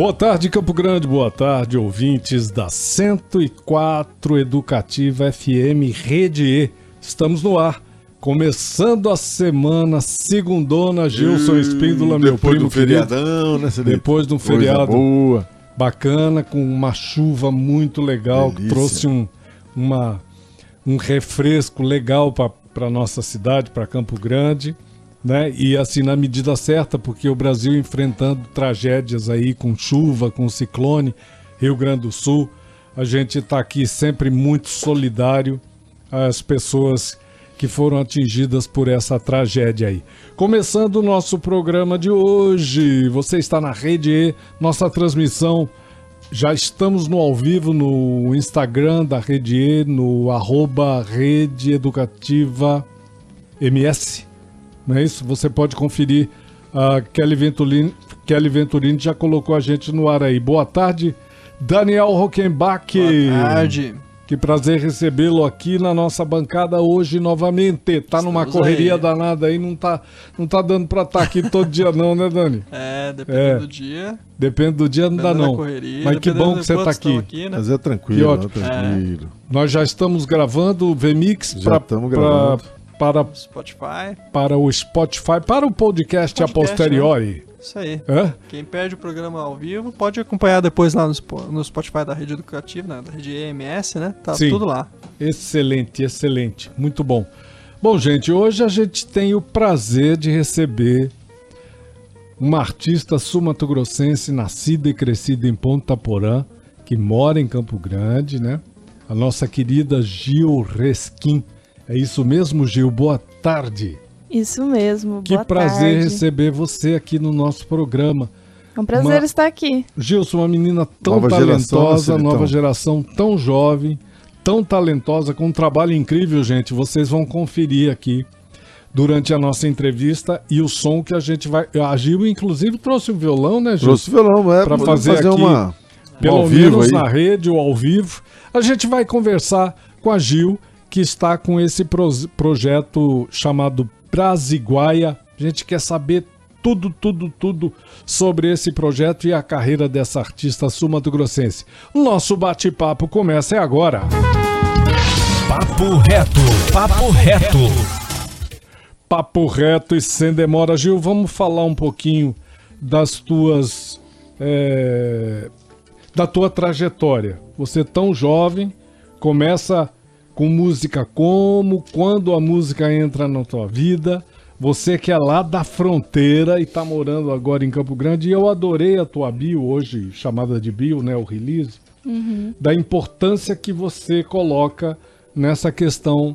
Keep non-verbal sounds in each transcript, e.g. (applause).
Boa tarde, Campo Grande, boa tarde, ouvintes da 104 Educativa FM Rede E. Estamos no ar, começando a semana, segundona, Gilson Espíndola, meu Depois primo do feriadão, né? Depois de um feriado boa. bacana, com uma chuva muito legal, que trouxe um, uma, um refresco legal para nossa cidade, para Campo Grande, né? E assim, na medida certa, porque o Brasil enfrentando tragédias aí com chuva, com ciclone, Rio Grande do Sul, a gente está aqui sempre muito solidário às pessoas que foram atingidas por essa tragédia aí. Começando o nosso programa de hoje, você está na Rede E, nossa transmissão. Já estamos no ao vivo no Instagram da Rede E, no arroba Rede Educativa MS. Não é isso? Você pode conferir. A Kelly Venturini, Kelly Venturini já colocou a gente no ar aí. Boa tarde, Daniel Rockenbach. Boa tarde. Que prazer recebê-lo aqui na nossa bancada hoje novamente. Tá numa Estamos correria aí. danada aí, não tá, não tá dando pra estar aqui todo dia não, né, Dani? (laughs) É, dependendo É. do dia. Depende do dia, não dá não. correria, Mas que bom que você tá estão aqui. né? Mas é Que tranquilo, ótimo. é tranquilo. Nós já estamos gravando o VMix Já para, Spotify, para o Spotify, para o podcast, a Podcast, posteriori. isso aí. Hã? Quem perde o programa ao vivo pode acompanhar depois lá no, Spo- no Spotify da rede educativa, né? da rede EMS, né? Tá Sim. tudo lá. Excelente, excelente. Muito bom. Bom, gente, hoje a gente tem o prazer de receber uma artista sul-mato-grossense nascida e crescida em Ponta Porã, que mora em Campo Grande, né? A nossa querida Gil Resquim. É isso mesmo, Gil? Boa tarde. Isso mesmo, Que prazer tarde. receber você aqui no nosso programa. É um prazer Uma- estar aqui. Gilson, uma menina tão Nova geração, talentosa, Celitão? nova geração, tão jovem, tão talentosa, com um trabalho incrível, gente. Vocês vão conferir aqui durante a nossa entrevista e o som que a gente vai. A Gil, inclusive, trouxe o violão, né, Gil? Trouxe violão, é Pra pra fazer fazer, aqui, uma, um Pelo ao vivo menos aí. na rede ou ao vivo. A gente vai conversar com a Gil, que está com esse pros- projeto chamado Brasiguaia. A gente quer saber tudo, tudo, tudo sobre esse projeto e a carreira dessa artista sul-mato-grossense. O nosso bate-papo começa é agora. Papo reto. Papo reto. Papo reto e sem demora. Gil, vamos falar um pouquinho das tuas. é, da tua trajetória. Você tão jovem, começa com música como, quando a música entra na tua vida. Você que é lá da fronteira e tá morando agora em Campo Grande. E eu adorei a tua bio hoje, chamada de bio, né? O release. Da importância que você coloca nessa questão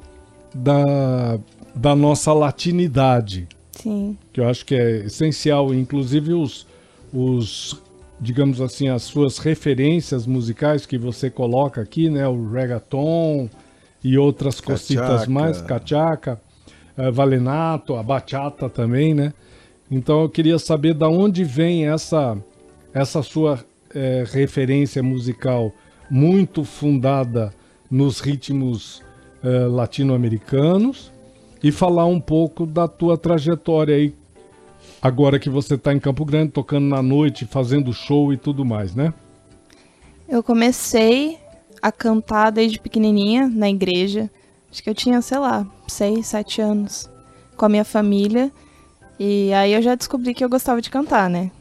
da, da nossa latinidade Sim. que eu acho que é essencial, inclusive os, os, digamos assim, as suas referências musicais que você coloca aqui, né, o reggaeton e outras cositas Cachaca. mais, cachaca, eh, valenato, a bachata também, né? Então eu queria saber da onde vem essa essa sua eh, referência musical muito fundada nos ritmos eh, latino-americanos e falar um pouco da tua trajetória aí, agora que você está em Campo Grande, tocando na noite, fazendo show e tudo mais, né? Eu comecei a cantar desde pequenininha na igreja. Acho que eu tinha, sei lá, 6, 7 anos. Com a minha família. E aí eu já descobri que eu gostava de cantar, né?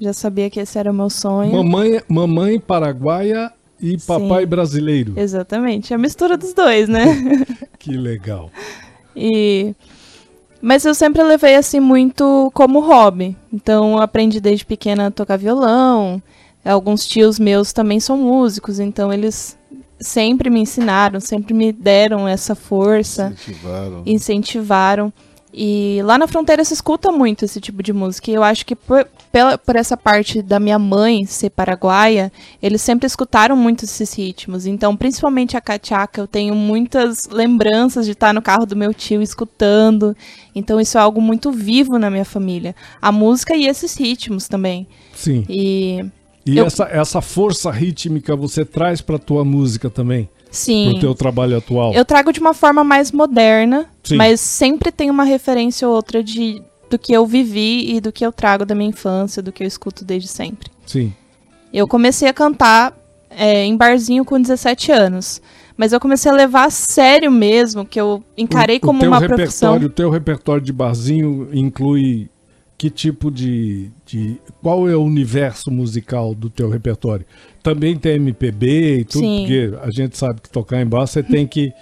Já sabia que esse era o meu sonho. Mamãe, mamãe paraguaia e papai Sim. brasileiro. Exatamente. A mistura dos dois, né? (laughs) Que legal. E mas eu sempre levei assim muito como hobby. Então eu aprendi desde pequena a tocar violão. Alguns tios meus também são músicos, então eles sempre me ensinaram, sempre me deram essa força, Incentivaram. incentivaram. E lá na fronteira se escuta muito esse tipo de música. E eu acho que por, pela, por essa parte da minha mãe ser paraguaia, eles sempre escutaram muito esses ritmos. Então, principalmente a cachaca, eu tenho muitas lembranças de estar no carro do meu tio escutando. Então, isso é algo muito vivo na minha família. A música e esses ritmos também. Sim. E E Eu- essa, essa força rítmica você traz pra tua música também? sim. Pro teu trabalho atual? Eu trago de uma forma mais moderna, Sim. mas sempre tem uma referência ou outra de do que eu vivi e do que eu trago da minha infância, do que eu escuto desde sempre. Sim. Eu comecei a cantar é, em barzinho com 17 anos, mas eu comecei a levar a sério mesmo, que eu encarei O- como o uma profissão. repertório, O teu repertório de barzinho inclui que tipo de, de... Qual é o universo musical do teu repertório? Também tem MPB e tudo, Sim. porque a gente sabe que tocar em bar você tem que...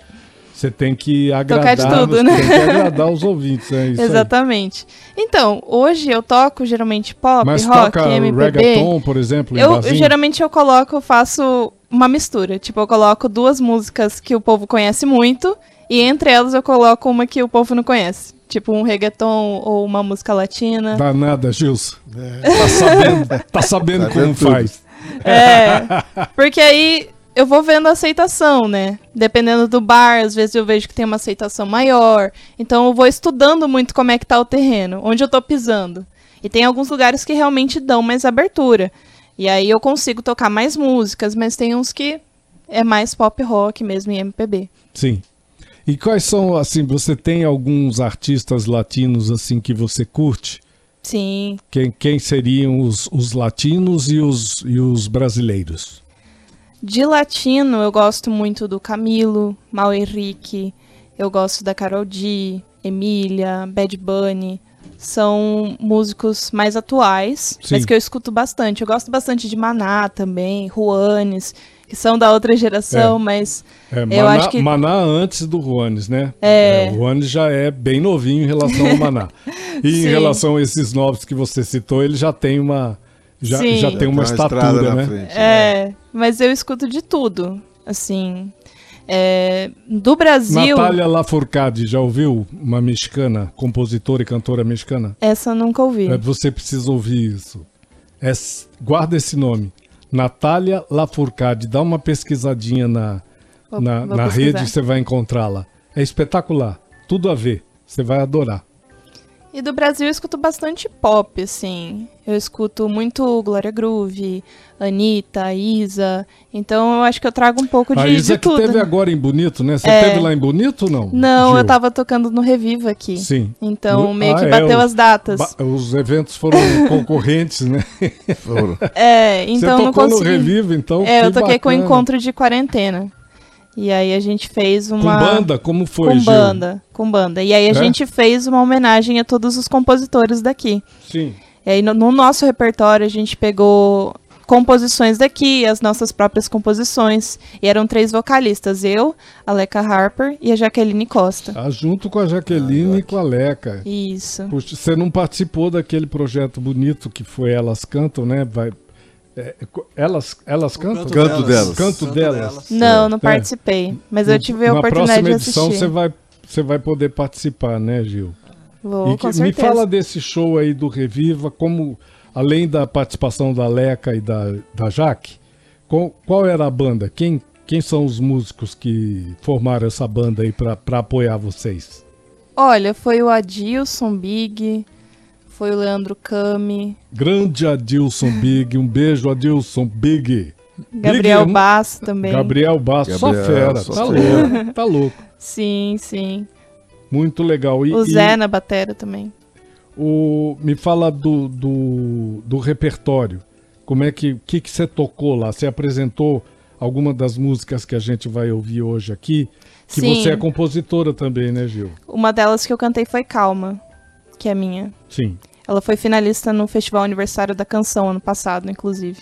Você tem que agradar, Tocar de tudo, né? tem que agradar os (laughs) ouvintes, é isso aí. Exatamente. Então, hoje eu toco geralmente pop, Mas rock, toca MPB. reggaeton, por exemplo, em Eu barzinho? geralmente eu coloco, eu faço uma mistura. Tipo, eu coloco duas músicas que o povo conhece muito e entre elas eu coloco uma que o povo não conhece. Tipo um reggaeton ou uma música latina. Danada, Gilson. Tá sabendo, tá (laughs) sabendo Tá como faz. É. (laughs) Porque aí eu vou vendo a aceitação, né? Dependendo do bar, às vezes eu vejo que tem uma aceitação maior. Então eu vou estudando muito como é que tá o terreno, onde eu tô pisando. E tem alguns lugares que realmente dão mais abertura. E aí eu consigo tocar mais músicas, mas tem uns que é mais pop rock mesmo e MPB. Sim. E quais são, assim, você tem alguns artistas latinos, assim, que você curte? Sim. Quem, quem seriam os, os latinos e os, e os brasileiros? De latino, eu gosto muito do Camilo, Mal Henrique, eu gosto da Carol D, Emília, Bad Bunny. São músicos mais atuais, Sim. mas que eu escuto bastante. Eu gosto bastante de Maná também, Juanes, que são da outra geração, É. mas É, Eu Maná, acho que- Maná antes do Juanes, né? É. o Juanes já é bem novinho em relação ao Maná. (laughs) E em relação a esses novos que você citou, ele já tem uma, já, Sim. já Já tem uma estrada estatura, né? frente, é, mas eu escuto de tudo, assim. É, do Brasil, Natália Lafourcade, já ouviu? Uma mexicana, compositora e cantora mexicana? essa eu nunca ouvi. É, você precisa ouvir isso. É guarda esse nome. Natália Lafourcade. Dá uma pesquisadinha na, Vou- na, vou na rede, você vai encontrá-la. É espetacular. Tudo a ver. Você vai adorar. E do Brasil eu escuto bastante pop, assim. Eu escuto muito Glória Groove, Anitta, Isa. Então eu acho que eu trago um pouco de, a Isa de que tudo. teve né? agora em Bonito, né? Você É. teve lá em Bonito ou não? Não, Gil? eu tava tocando no Reviva aqui. Sim. Então No- meio Ah, que é, bateu o- as datas. Ba- Os eventos foram (laughs) concorrentes, né? Foram. É, então você não tocou no consegui. Revivo, então. é, que eu toquei com o bacana. encontro de quarentena. E aí a gente fez Com uma. banda? Como foi, com Gil? banda, com banda. E aí a É? gente fez uma homenagem a todos os compositores daqui. Sim. E aí no, no nosso repertório a gente pegou composições daqui, as nossas próprias composições. E eram três vocalistas, eu, a Leca Harper e a Jaqueline Costa. Tá junto com a Jaqueline e com a Leca. Isso. Puxa, você não participou daquele projeto bonito que foi Elas Cantam, né? Vai, é, elas, elas cantam? Canto delas. Canto delas. Não, não participei. Mas eu tive a Na oportunidade próxima de edição assistir. você vai, você vai poder participar, né, Gil? Vou, E com que- me fala desse show aí do Reviva, como, além da participação da Leca e da, da Jaque, qual, qual era a banda? Quem, quem são os músicos que formaram essa banda aí pra pra apoiar vocês? Olha, foi o Adilson Big, foi o Leandro Cami, Grande Adilson Big, um beijo, Adilson Big. Gabriel Big, Basso também. Gabriel Basso, só Gabriel, fera, só tá fera. louco, (laughs) tá louco. Sim, sim. Muito legal. E, O e Zé na batera também. o, me fala do, do, do repertório. Como é que, que que você tocou lá? Você apresentou alguma das músicas que a gente vai ouvir hoje aqui? Que Sim. você é compositora também, né, Gil? Uma delas que eu cantei foi Calma, que é minha. Sim, Ela foi finalista no Festival Aniversário da Canção ano passado, inclusive.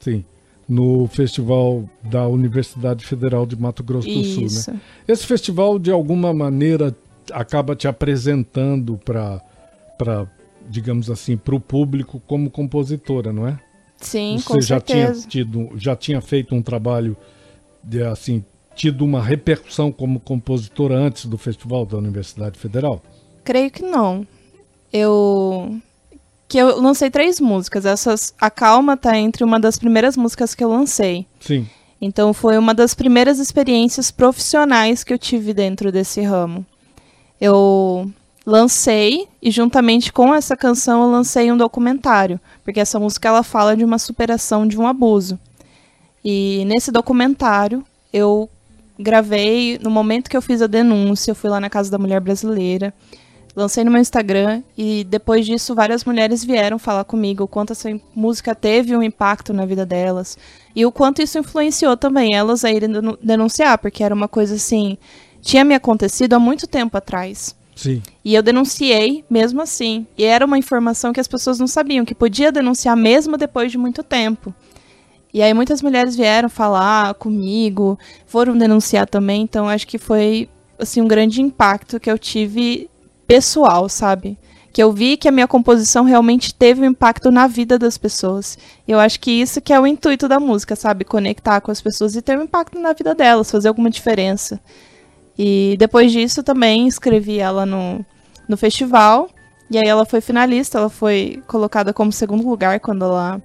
sim. No festival da Universidade Federal de Mato Grosso do Sul, né? Isso. Esse festival, de alguma maneira, acaba te apresentando para, digamos assim, para o público como compositora, não é? Sim, Você com já tinha tido, já tinha feito um trabalho de assim, tido uma repercussão como compositora antes do festival da Universidade Federal? Creio que não. Eu. Que eu lancei três músicas. Essas. A Calma tá entre uma das primeiras músicas que eu lancei. Sim. Então foi uma das primeiras experiências profissionais que eu tive dentro desse ramo. Eu lancei e juntamente com essa canção eu lancei um documentário, porque essa música ela fala de uma superação de um abuso. E nesse documentário eu gravei no momento que eu fiz a denúncia, eu fui lá na casa da mulher brasileira, lancei no meu Instagram e depois disso várias mulheres vieram falar comigo o quanto essa música teve um impacto na vida delas e o quanto isso influenciou também elas a irem denunciar, porque era uma coisa assim, tinha me acontecido há muito tempo atrás. Sim. E eu denunciei mesmo assim. E era uma informação que as pessoas não sabiam, que podia denunciar mesmo depois de muito tempo. E aí muitas mulheres vieram falar comigo, foram denunciar também, então acho que foi assim um grande impacto que eu tive pessoal, sabe? Que eu vi que a minha composição realmente teve um impacto na vida das pessoas. E eu acho que isso que é o intuito da música, sabe? Conectar com as pessoas e ter um impacto na vida delas, fazer alguma diferença. E depois disso também escrevi ela no, no festival. E aí ela foi finalista, ela foi colocada como segundo lugar quando ela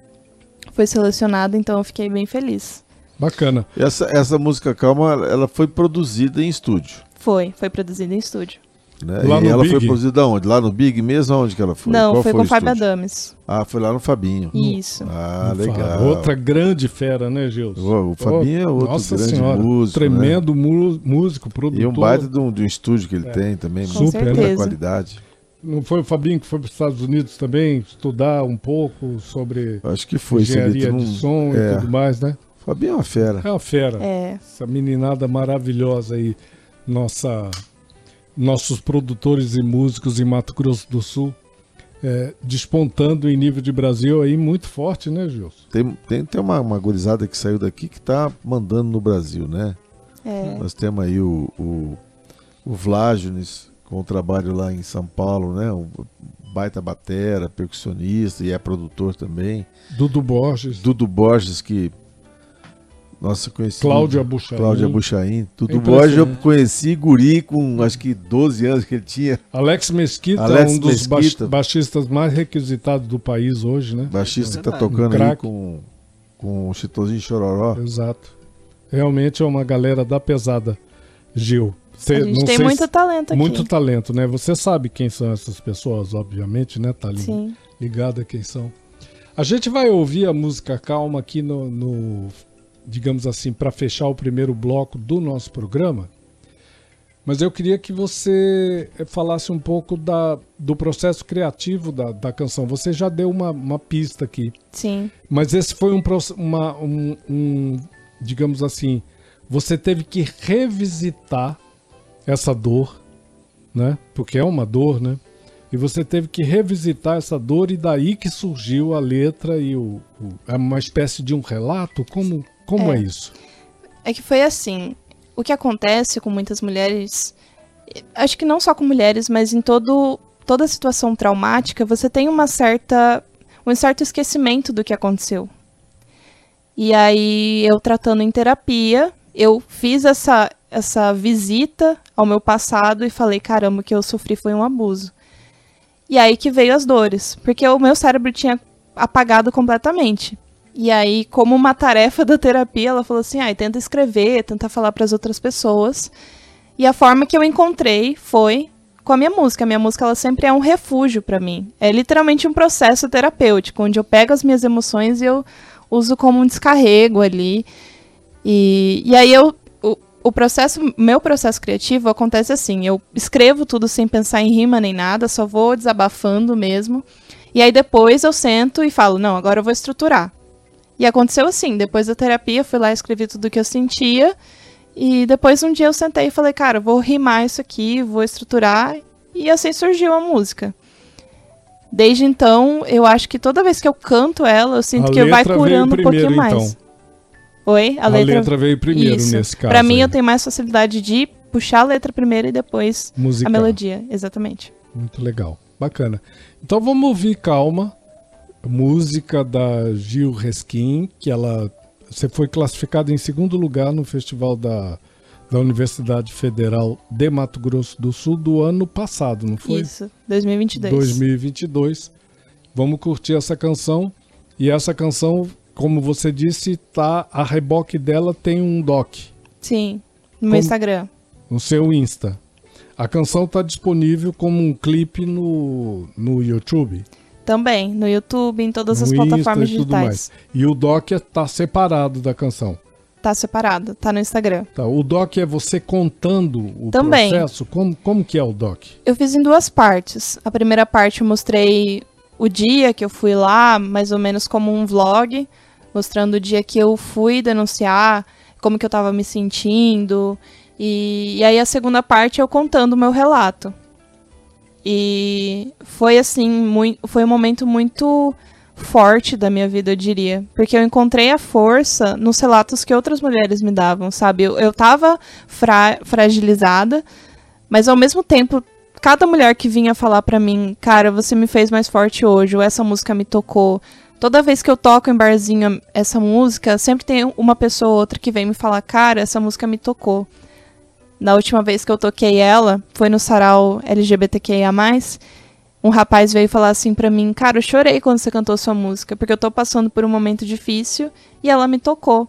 foi selecionada, então eu fiquei bem feliz. Bacana. Essa, essa música Calma, ela foi produzida em estúdio. Foi, foi produzida em estúdio. Né? Lá e no ela Big? foi produzida onde? Lá no Big mesmo? Onde que ela foi? Não, Qual foi, foi com o Fábio estúdio? Adames. Ah, foi lá no Fabinho. Isso. Ah, fala. legal. Outra grande fera, né, Gilson? O, o Fabinho é outro Nossa grande senhora, músico. né? Tremendo mu- músico, produtor. E um baita de um, de um estúdio que ele É. tem também. Com Super, né? muita qualidade. Não foi o Fabinho que foi para os Estados Unidos também estudar um pouco sobre Acho que foi. engenharia tu de som é. e tudo mais, né? Fabinho é uma fera. É uma fera. É. Essa meninada maravilhosa aí, nossa, nossos produtores e músicos em Mato Grosso do Sul, é, despontando em nível de Brasil aí muito forte, né, Gilson? Tem, tem, tem uma, uma gurizada que saiu daqui que tá mandando no Brasil, né? É. Nós temos aí o, o, o Vlágiones, com o trabalho lá em São Paulo, né? Um baita batera, percussionista e é produtor também. Dudu Borges, Dudu Borges, que. Nossa, conheci. Cláudia Buchaim, Cláudia Buchaim. Dudu Impressionante. Borges eu conheci guri com acho que 12 anos que ele tinha. Alex Mesquita, Alex um dos Mesquita. baixistas mais requisitados do país hoje, né? Baixista que tá tocando Um aí com, com o Chitãozinho Chororó. Exato. Realmente é uma galera da pesada, Gil. Cê- A gente não tem sei muito se- talento aqui. muito talento, né? Você sabe quem são essas pessoas, obviamente, né? Tá ali Sim. ligado a quem são. A gente vai ouvir a música Calma aqui no, no- digamos assim, para fechar o primeiro bloco do nosso programa. Mas eu queria que você eh, falasse um pouco da, do processo criativo da, da canção. Você já deu uma, uma pista aqui. Sim. Mas esse foi um, uma, um, um, digamos assim, você teve que revisitar essa dor, né? Porque é uma dor, né? E você teve que revisitar essa dor e daí que surgiu a letra e o, o- é uma espécie de um relato. Como como é, É. isso? É que foi assim. O que acontece com muitas mulheres, acho que não só com mulheres, mas em todo, toda situação traumática, você tem uma certa, um certo esquecimento do que aconteceu. E aí, eu tratando em terapia, eu fiz essa, essa visita ao meu passado e falei: caramba, o que eu sofri foi um abuso. E aí que veio as dores, porque o meu cérebro tinha apagado completamente. E aí, como uma tarefa da terapia, ela falou assim: ah, tenta escrever, tenta falar para as outras pessoas. E a forma que eu encontrei foi com a minha música. A minha música ela sempre é um refúgio para mim. É literalmente um processo terapêutico, onde eu pego as minhas emoções e eu uso como um descarrego ali. E, e aí eu o, processo, meu processo criativo acontece assim, eu escrevo tudo sem pensar em rima nem nada, só vou desabafando mesmo. E aí depois eu sento e falo, não, agora eu vou estruturar. E aconteceu assim, depois da terapia, fui lá e escrevi tudo o que eu sentia. E depois um dia eu sentei e falei, cara, vou rimar isso aqui, vou estruturar. E assim surgiu a música. Desde então, eu acho que toda vez que eu canto ela, eu sinto A que vai letra curando um primeiro, pouquinho mais. então. Oi? A, A, letra, veio primeiro Isso. nesse caso. Pra mim, aí. eu tenho mais facilidade de puxar a letra primeiro e depois Musical. a melodia. Exatamente. Muito legal. Bacana. Então vamos ouvir Calma, música da Gil Reskin, que ela você foi classificada em segundo lugar no Festival da, da Universidade Federal de Mato Grosso do Sul do ano passado, não foi? Isso, 2022. 2022. Vamos curtir essa canção. E essa canção, como você disse, tá a reboque dela tem um doc Sim, no meu Como- Instagram. no seu Insta. A canção está disponível como um clipe no, no YouTube, Também, no YouTube, em todas as no plataformas Insta e tudo digitais. E o doc está separado da canção. Tá separado, tá no Instagram. Tá, o doc é você contando o Também. processo. Como, como que é o doc? Eu fiz em duas partes. A primeira parte eu mostrei o dia que eu fui lá, mais ou menos como um vlog, mostrando o dia que eu fui denunciar, como que eu tava me sentindo. E, e aí a segunda parte eu contando o meu relato. E foi assim, mui- foi um momento muito forte da minha vida, eu diria. Porque eu encontrei a força nos relatos que outras mulheres me davam, sabe? Eu, eu tava fra- fragilizada, mas ao mesmo tempo, cada mulher que vinha falar pra mim, cara, você me fez mais forte hoje, ou essa música me tocou. Toda vez que eu toco em barzinho essa música, sempre tem uma pessoa ou outra que vem me falar, cara, essa música me tocou. Na última vez que eu toquei ela, foi no sarau LGBTQIA+, um rapaz veio falar assim pra mim, cara, eu chorei quando você cantou sua música, porque eu tô passando por um momento difícil e ela me tocou.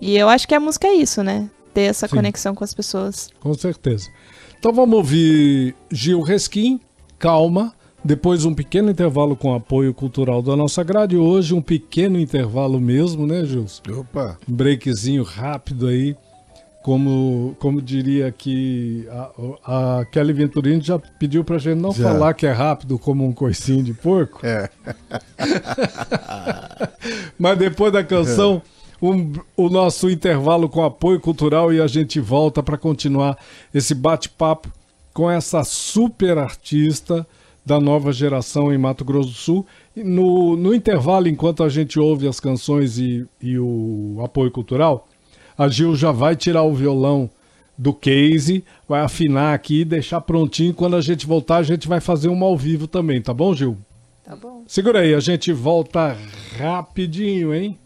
E eu acho que a música é isso, né? Ter essa Sim. conexão com as pessoas. Com certeza. Então vamos ouvir Gil Resquim, Calma. Depois um pequeno intervalo com apoio cultural da nossa grade. Hoje um pequeno intervalo mesmo, né, Gilson? Opa, Um breakzinho rápido aí. Como, como diria aqui, a, a Kelly Venturini já pediu pra gente não Já. falar que é rápido como um coicinho de porco. é. (laughs) Mas depois da canção, um- o nosso intervalo com apoio cultural e a gente volta para continuar esse bate-papo com essa super artista da nova geração em Mato Grosso do Sul. E no, no intervalo, enquanto a gente ouve as canções e, e o apoio cultural, a Gil já vai tirar o violão do case, vai afinar aqui e deixar prontinho. Quando a gente voltar, a gente vai fazer uma ao vivo também, tá bom, Gil? Tá bom. Segura aí, a gente volta rapidinho, hein?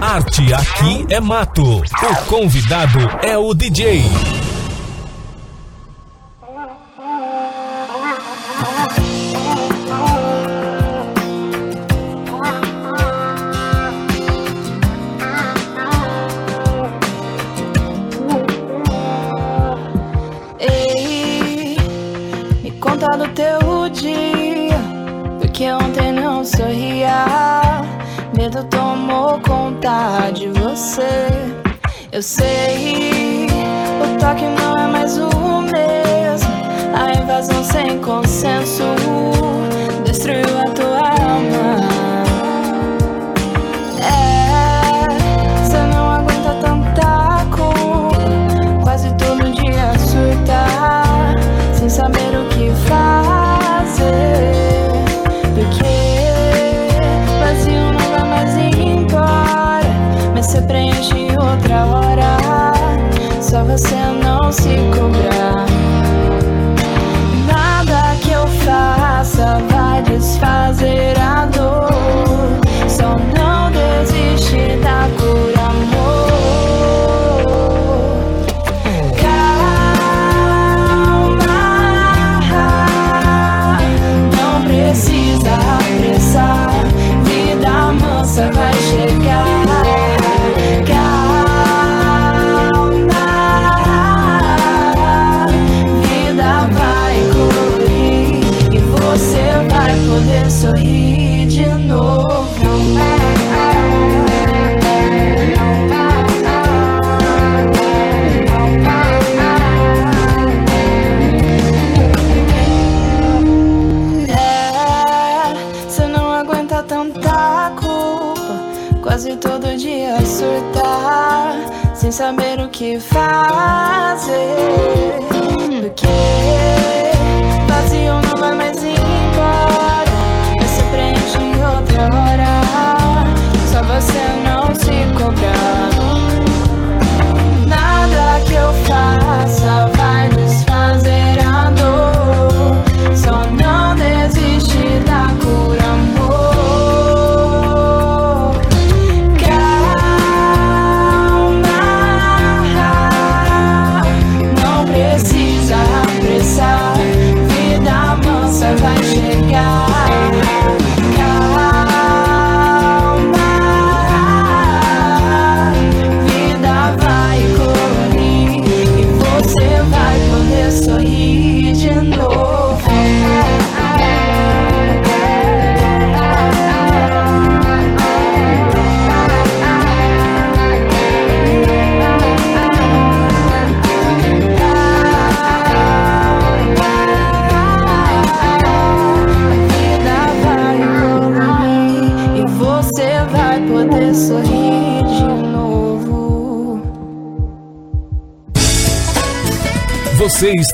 Arte aqui é mato. O convidado é o DJ. Medo tomou conta de você. Eu sei, o toque não é mais o mesmo. A invasão sem consenso se cobrar. Fazer.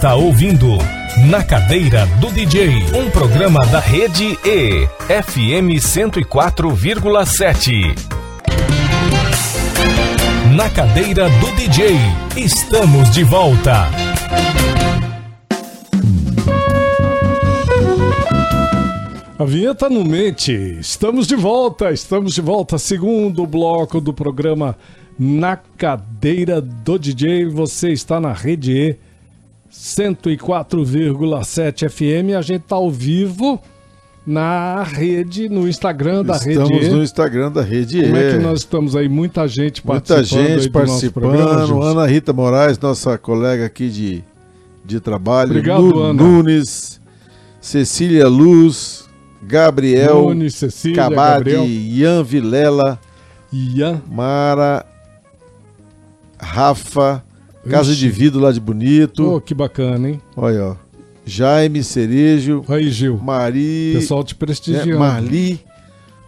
Está ouvindo Na Cadeira do DJ, um programa da rede E, FM 104,7. Na Cadeira do DJ, estamos de volta. A vinheta no mente. Estamos de volta, estamos de volta. Segundo bloco do programa Na Cadeira do DJ. Você está na rede E 104,7 FM. A gente está ao vivo na rede, no Instagram da Estamos rede E. no Instagram da Rede Como é que nós estamos aí? Muita gente Muita participando. aí gente participando. programa. Ana Rita Moraes, nossa colega aqui de, de trabalho. Obrigado, Nu- Ana. Nunes, Cecília Luz, Gabriel, Nunes, Cecília, Cabade, Gabriel, Ian Vilela, Ian. Mara, Rafa, Casa Ixi. de Vidro lá de Bonito. Oh, que bacana, hein? Olha, ó. Jaime Cerejo, Aí, Gil. Mari, Pessoal te né, prestigiando. Marli,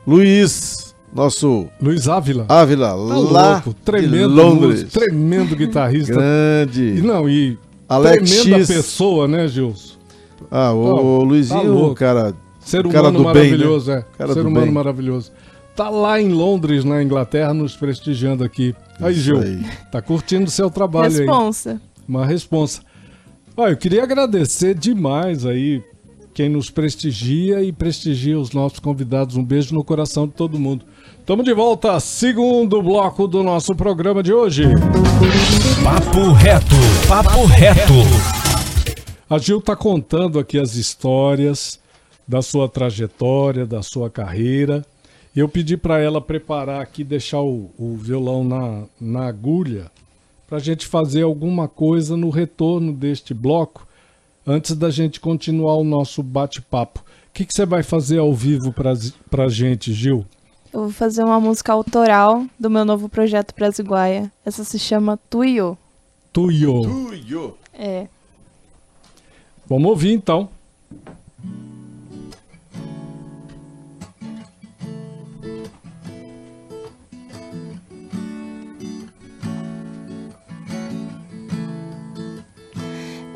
Luiz, nosso Luiz Ávila. Ávila, Tá lá louco. Tremendo Londres. tremendo guitarrista. E Grande. não, e Alex tremenda X. pessoa, né, Gilson? Ah, o, Tá- o tá Luizinho, louco. cara. Ser O cara humano do bem, maravilhoso, é. Cara Ser humano bem. maravilhoso. Tá lá em Londres, na Inglaterra, nos prestigiando aqui. Aí, Isso Gil, aí. tá curtindo o seu trabalho aí. Responsa. Uma responsa. Olha, eu queria agradecer demais aí quem nos prestigia e prestigia os nossos convidados. Um beijo no coração de todo mundo. Estamos de volta, segundo bloco do nosso programa de hoje. Papo reto, papo reto. A Gil está contando aqui as histórias da sua trajetória, da sua carreira. Eu pedi para ela preparar aqui, deixar o, o violão na, na agulha, para a gente fazer alguma coisa no retorno deste bloco, antes da gente continuar o nosso bate-papo. O que que você vai fazer ao vivo para a gente, Gil? Eu vou fazer uma música autoral do meu novo projeto Brasiguaia. Essa se chama Tuyo. Tuyo. Tuyo. É. Vamos ouvir então.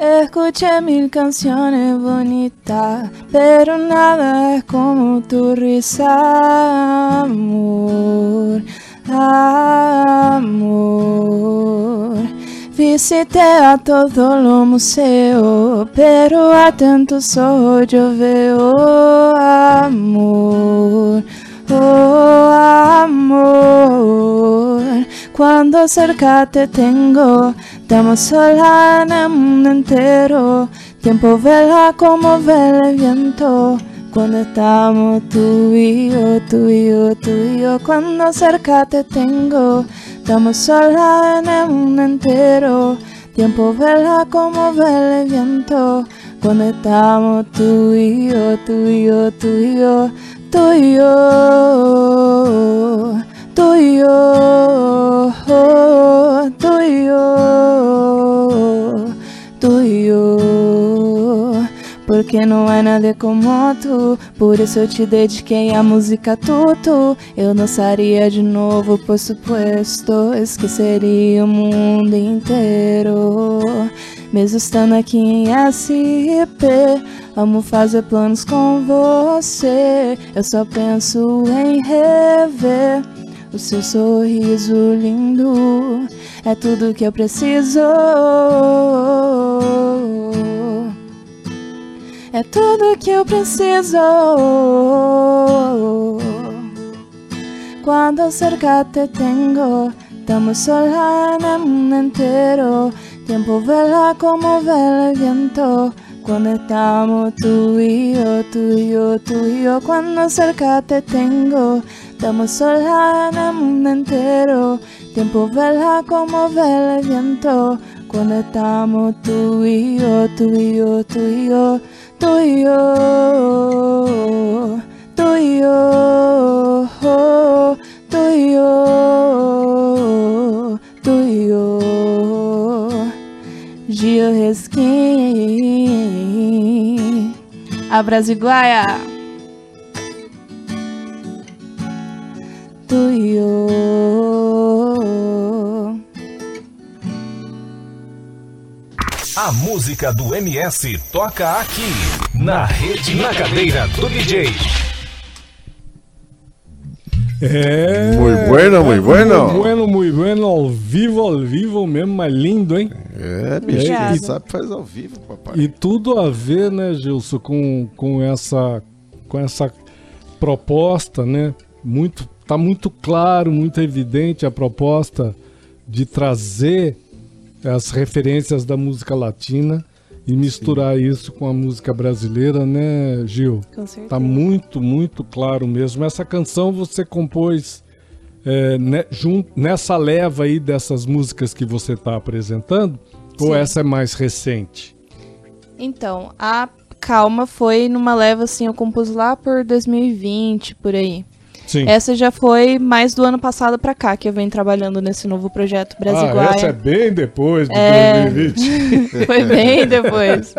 Escuché mil canciones bonitas, pero nada es como tu risa, amor, amor. Visité a todos los museos, pero hasta en tus ojos yo veo amor, oh amor. Cuando cerca te tengo, estamos sola en el mundo entero. Tiempo vela como vela el viento. Cuando estamos tú y yo, tú y yo, tú y yo. Cuando cerca te tengo, estamos sola en el mundo entero. Tiempo vela como vela el viento. Cuando estamos tú y yo, tú y yo, tú y yo, tú y yo. Tú y yo, tú y yo, tú y yo. Porque não há nada como tu, por isso eu te dediquei a música tudo. Eu dançaria de novo, por supuesto, esqueceria o mundo inteiro. Mesmo estando aqui em SP, amo fazer planos com você. Eu só penso em rever o seu sorriso lindo. É tudo que eu preciso. É tudo que eu preciso. Cuando cerca te tengo, estamos sola en el mundo entero. Tiempo vela como vela el viento. Cuando estamos tú y yo, tú y yo, tú y yo. Cuando cerca te tengo, estamos sola en el mundo entero. Tiempo vela como vela el viento. Cuando estamos tú y yo, tú y yo, tú y yo, tú y yo, tú y yo, tú y yo, Gil Resquim, a Brasiguaia. Tu eu. A música do MS toca aqui, na rede na cadeira do DJ. É. Muy bueno, muy bueno. Muito bueno, muito bueno. Ao vivo, ao vivo mesmo, mas lindo, hein? É, bicho, Obrigada. quem sabe faz ao vivo, papai. E tudo a ver, né, Gilson, com, com essa com essa proposta, né? Muito tá muito claro, muito evidente a proposta de trazer as referências da música latina e misturar isso com a música brasileira, né, Gil? Com certeza. Tá muito, muito claro mesmo. Essa canção você compôs é, ne- jun- nessa leva aí dessas músicas que você está apresentando? Ou Sim. essa é mais recente? Então, a Calma foi numa leva assim, eu compus lá por 2020, por aí. Sim. Essa já foi mais do ano passado pra cá, que eu venho trabalhando nesse novo projeto ah, Brasiguaia. essa é bem depois de É. 2020. (laughs) Foi bem depois.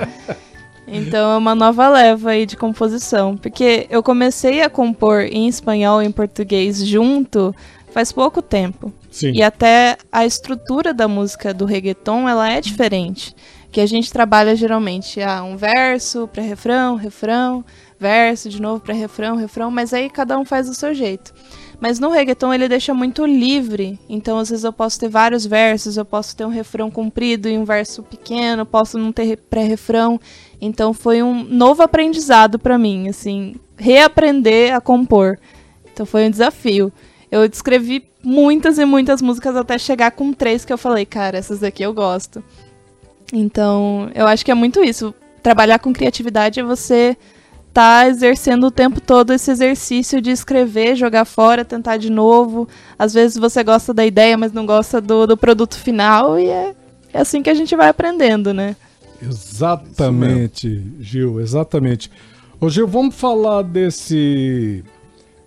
Então é uma nova leva aí de composição. Porque eu comecei a compor em espanhol e em português junto faz pouco tempo. Sim. E até a estrutura da música do reggaeton, ela é diferente. Que a gente trabalha geralmente ah, um verso, pré-refrão, refrão, verso, de novo pré-refrão, refrão, mas aí cada um faz do seu jeito. Mas no reggaeton ele deixa muito livre, então às vezes eu posso ter vários versos, eu posso ter um refrão comprido e um verso pequeno, posso não ter re- pré-refrão. Então foi um novo aprendizado pra mim, assim, reaprender a compor. Então foi um desafio. Eu descrevi muitas e muitas músicas até chegar com três que eu falei, cara, essas daqui eu gosto. Então, eu acho que é muito isso. Trabalhar com criatividade é você tá exercendo o tempo todo esse exercício de escrever, jogar fora, tentar de novo. Às vezes você gosta da ideia, mas não gosta do, do produto final, e é, é assim que a gente vai aprendendo, né? Exatamente, Gil, exatamente. Ô Gil, vamos falar desse.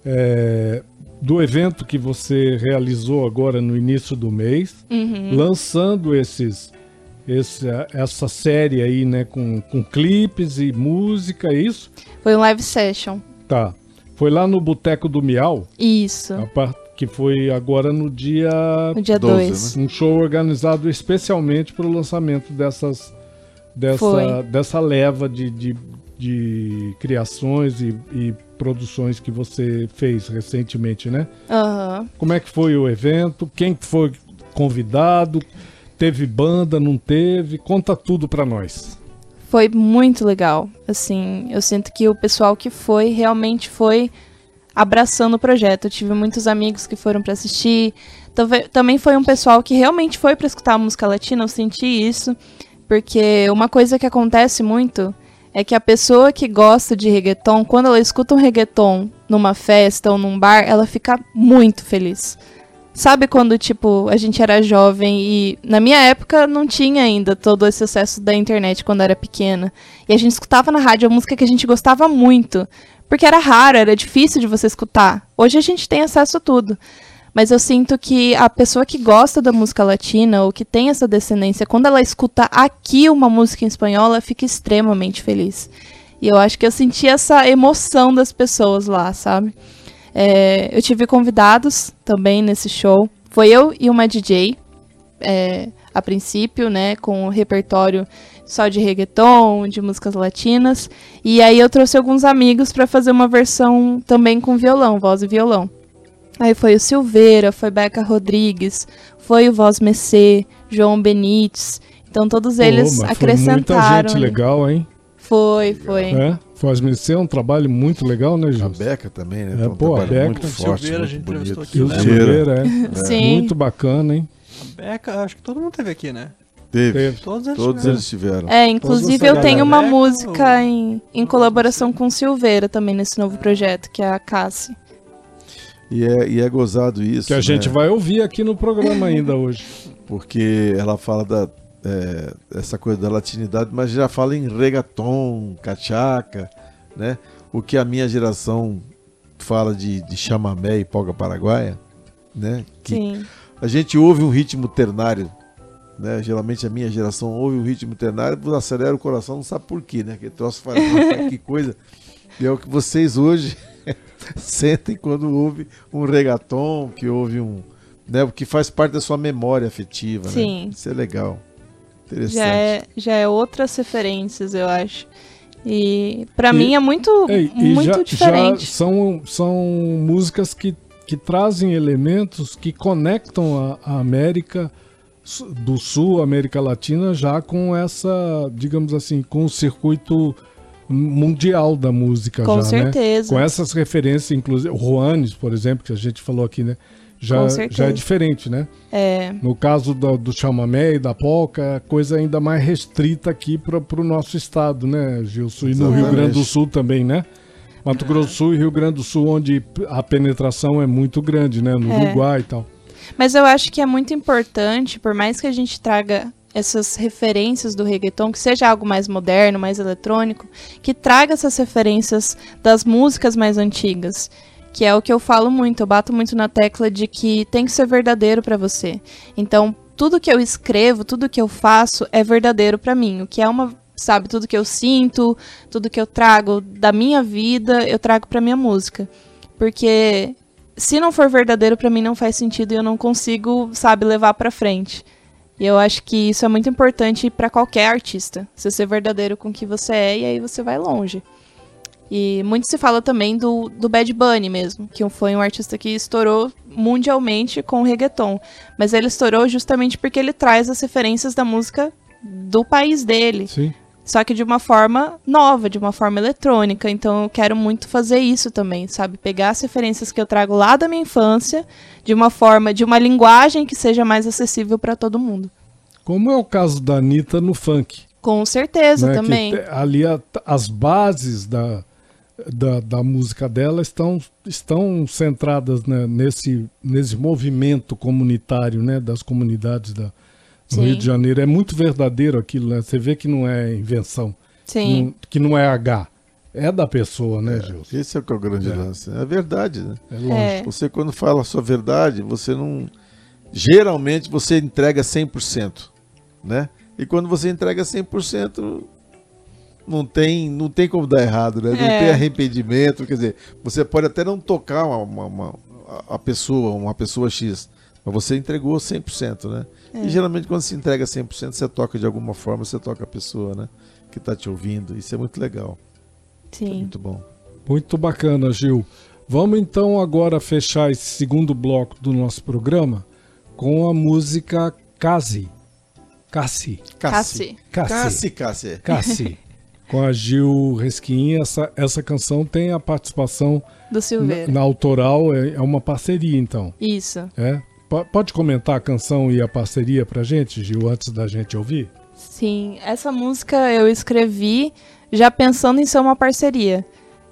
é, do evento que você realizou agora no início do mês, Uhum. lançando esses. Esse, essa série aí, né, com, com clipes e música, é isso? Foi um live session. Tá. Foi lá no Boteco do Miau, Isso. a par- que foi agora no dia. No dia 12, 2. Um show organizado especialmente para o lançamento dessas, dessa, Foi. dessa leva de, de, de criações e, e produções que você fez recentemente, né? Aham. Como é que foi o evento? Quem foi convidado? Teve banda? Não teve? Conta tudo para nós. Foi muito legal. Assim, eu sinto que o pessoal que foi realmente foi abraçando o projeto. Eu tive muitos amigos que foram pra assistir. Também foi um pessoal que realmente foi pra escutar a música latina, eu senti isso. Porque uma coisa que acontece muito é que a pessoa que gosta de reggaeton, quando ela escuta um reggaeton numa festa ou num bar, ela fica muito feliz. Sabe quando, tipo, a gente era jovem e na minha época não tinha ainda todo esse acesso da internet quando era pequena. E a gente escutava na rádio a música que a gente gostava muito. Porque era raro, era difícil de você escutar. Hoje a gente tem acesso a tudo. Mas eu sinto que a pessoa que gosta da música latina ou que tem essa descendência, quando ela escuta aqui uma música em espanhol, ela fica extremamente feliz. E eu acho que eu senti essa emoção das pessoas lá, sabe? É, eu tive convidados também nesse show. Foi eu e uma DJ, é, a princípio, né, com o repertório só de reggaeton, de músicas latinas. E aí eu trouxe alguns amigos para fazer uma versão também com violão, voz e violão. Aí foi o Silveira, foi Beca Rodrigues, foi o Voz Messê, João Benites. Então todos eles acrescentaram. Foi muita gente ali. legal, hein? Foi, foi. É? Foz Messê é um trabalho muito legal, né, A Gil? Beca também, né? É, um pô, a Beca. muito forte, Silveira, a muito gente bonito. entrevistou aqui, o né? Silveira, é. Sim. Muito bacana, hein? A Beca, acho que todo mundo teve aqui, né? Teve. Teve. Todos eles Todos tiveram. eles tiveram. É, inclusive eu tenho uma música em, em colaboração com Silveira também nesse novo projeto, que é a Cassie. E é, e é gozado isso. Que a né? gente vai ouvir aqui no programa ainda hoje. Porque ela fala da. É, essa coisa da latinidade, mas já fala em reggaeton, cachaca, né? O que a minha geração fala de, de chamamé e polga paraguaia, né? Que Sim. a gente ouve um ritmo ternário, né? Geralmente a minha geração ouve um ritmo ternário, acelera o coração, não sabe por quê, né? Que troço faz, (laughs) "Nossa, que coisa. E é o que vocês hoje (laughs) sentem quando ouve um reggaeton, que ouve um, né? O que faz parte da sua memória afetiva, Sim. né? Isso é legal. Interessante. Já é, já é outras referências, eu acho. E pra E- mim é muito, É, muito já, diferente. já são, são músicas que, que trazem elementos que conectam a, a América do Sul, América Latina, já com essa, digamos assim, com o circuito mundial da música Com já, né? certeza. Com essas referências, inclusive, o Juanes, por exemplo, que a gente falou aqui, né? Já, já é diferente, né? É, No caso do, do chamamé e da polca, é coisa ainda mais restrita aqui para o nosso estado, né, Gilson? E no Rio. Grande do Sul também, né? Mato Grosso do Sul e Rio Grande do Sul, onde a penetração é muito grande, né? No É. Uruguai e tal. Mas eu acho que é muito importante, por mais que a gente traga essas referências do reggaeton, que seja algo mais moderno, mais eletrônico, que traga essas referências das músicas mais antigas. Que é o que eu falo muito, eu bato muito na tecla de que tem que ser verdadeiro pra você. Então, tudo que eu escrevo, tudo que eu faço é verdadeiro pra mim. O que é uma, sabe, tudo que eu sinto, tudo que eu trago da minha vida, eu trago pra minha música. Porque se não for verdadeiro pra mim não faz sentido e eu não consigo, sabe, levar pra frente. E eu acho que isso é muito importante pra qualquer artista. Você ser verdadeiro com o que você é e aí você vai longe. E muito se fala também do, do Bad Bunny mesmo, que foi um artista que estourou mundialmente com o reggaeton. Mas ele estourou justamente porque ele traz as referências da música do país dele. Sim. Só que de uma forma nova, de uma forma eletrônica. Então eu quero muito fazer isso também, sabe? Pegar as referências que eu trago lá da minha infância, de uma forma, de uma linguagem que seja mais acessível para todo mundo. Como é o caso da Anitta no funk. Com certeza né? Que também. te- ali a- as bases da, da, da música dela estão, estão centradas né, nesse, nesse movimento comunitário né, das comunidades da, do Sim. Rio de Janeiro. É muito verdadeiro aquilo, né? Você vê que não é invenção, Sim. não- que não é H. É da pessoa, né, Gilson? Esse é o que é o grande É. lance. É a verdade, né? É lógico. É. Você, quando fala a sua verdade, você não. Geralmente você entrega 100%, né? E quando você entrega 100%, não tem, não tem como dar errado, né? Não É. tem arrependimento. Quer dizer, você pode até não tocar uma, uma- uma- a- pessoa, uma pessoa X, mas você entregou 100%, né? É. E geralmente quando se entrega 100%, você toca de alguma forma, você toca a pessoa, né? Que está te ouvindo. Isso é muito legal. É Sim. muito bom. Muito bacana, Gil. Vamos então agora fechar esse segundo bloco do nosso programa com a música Casi. Cassi. Cassi. Cassi. Cassi, Cassi. Cassi. Com a Gil Resquim. Essa, essa canção tem a participação Do na, Silveira. na autoral, é, é uma parceria então. Isso. É? Po- Pode comentar a canção e a parceria pra gente, Gil, antes da gente ouvir? Sim, essa música eu escrevi já pensando em ser uma parceria.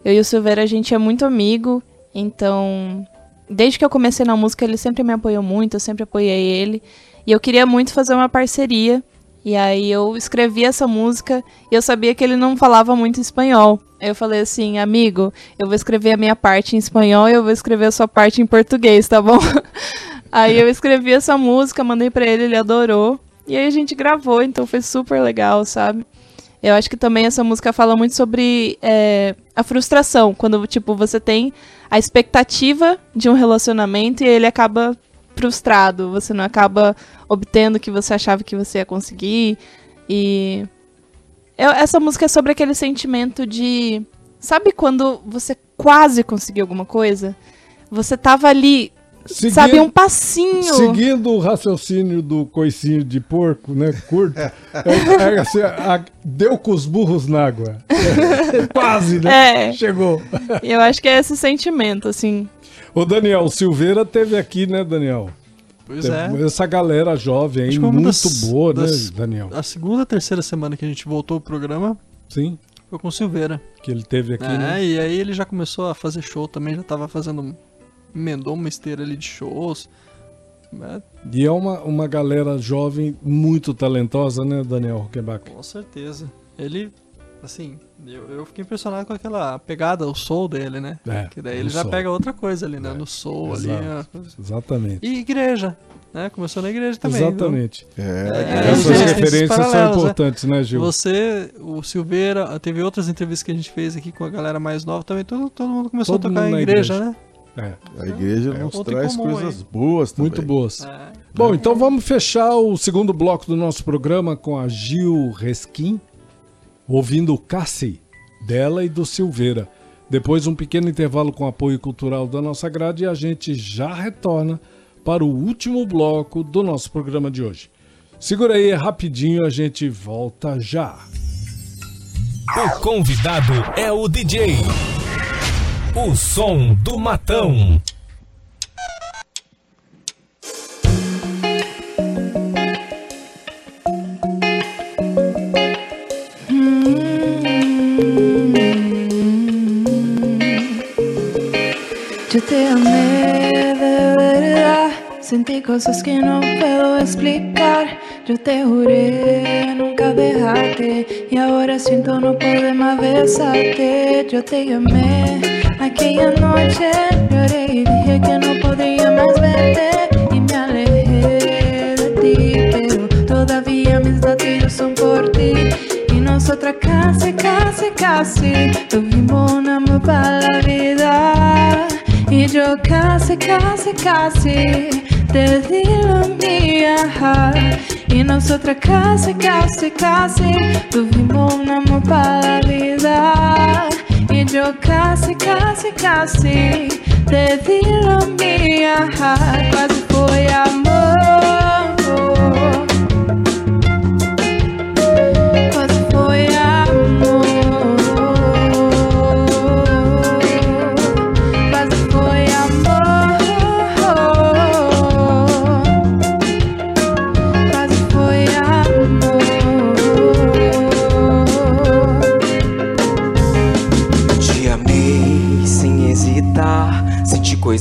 Eu e o Silveira, a gente é muito amigo, então, desde que eu comecei na música, ele sempre me apoiou muito, eu sempre apoiei ele. E eu queria muito fazer uma parceria. E aí eu escrevi essa música e eu sabia que ele não falava muito espanhol. Eu falei assim, amigo, eu vou escrever a minha parte em espanhol e eu vou escrever a sua parte em português, tá bom? (laughs) aí eu escrevi essa música, mandei pra ele, ele adorou. E aí a gente gravou, então foi super legal, sabe? Eu acho que também essa música fala muito sobre é, a frustração, quando, tipo, você tem a expectativa de um relacionamento e ele acaba frustrado, você não acaba obtendo o que você achava que você ia conseguir. E eu- essa música é sobre aquele sentimento de. Sabe quando você quase conseguiu alguma coisa? Você tava ali, sabe, um passinho. Seguindo o raciocínio do coicinho de porco, né? Curto. é, é assim, a- deu com os burros na água. É, (laughs) quase, né? É. Chegou. Eu acho que é esse sentimento, assim. O Daniel Silveira teve aqui, né, Daniel? Pois é. Teve Essa galera jovem aí, muito das- boa, das- né, Daniel? A segunda, terceira semana que a gente voltou pro programa Sim, foi com o Silveira. que ele teve aqui, é, né? e aí ele já começou a fazer show também, já tava fazendo. Emendou uma esteira ali de shows. É, E é uma, uma galera jovem muito talentosa, né, Daniel Huckenbach? com certeza. Ele, assim, eu, eu fiquei impressionado com aquela pegada, o soul dele, né? É, Que daí ele já soul. pega outra coisa ali, né? É, No soul exato. ali. ó. Exatamente. E igreja, né? Começou na igreja também. Exatamente. É, É, Essas referências são né? importantes, né, Gil? Você, o Silveira, teve outras entrevistas que a gente fez aqui com a galera mais nova também, todo, todo mundo começou Todo a tocar em na igreja, igreja. né? É, A igreja É, nos traz comum, coisas boas também. muito boas. É. Bom, então vamos fechar o segundo bloco do nosso programa com a Gil Resquim, ouvindo Cassi, dela e do Silveira. Depois um pequeno intervalo com apoio cultural da nossa grade e a gente já retorna para o último bloco do nosso programa de hoje. Segura aí rapidinho, a gente volta já. O convidado é o DJ. O som do matão. Sentí cosas que no puedo explicar. Yo te juré nunca dejarte y ahora siento no poder más besarte. Yo te llamé aquella noche, lloré y dije que no podría más verte y me alejé de ti, pero todavía mis latidos son por ti. Y nosotras casi, casi, casi tuvimos un amor vida. Y yo casi, casi, casi te di la mía. Y nosotras casi, casi, casi tuvimos un amor para la vida. Y yo casi, casi, casi te di la mía. Quase foi amor.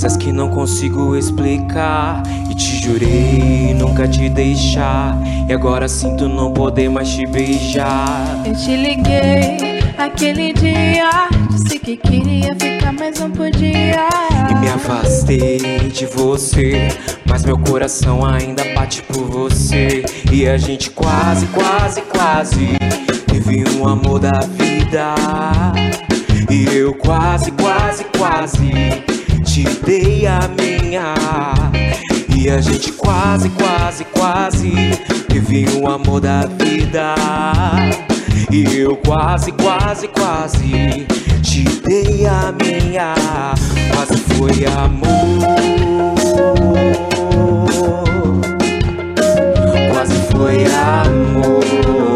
Coisas que não consigo explicar. E te jurei nunca te deixar. E agora sinto não poder mais te beijar. Eu te liguei aquele dia, disse que queria ficar, mas não podia. E me afastei de você. Mas meu coração ainda bate por você. E a gente quase, quase, quase teve um amor da vida. E eu quase, quase, quase te dei a minha. E a gente quase, quase, quase teve um amor da vida. E eu quase, quase, quase te dei a minha. Quase foi amor. Quase foi amor.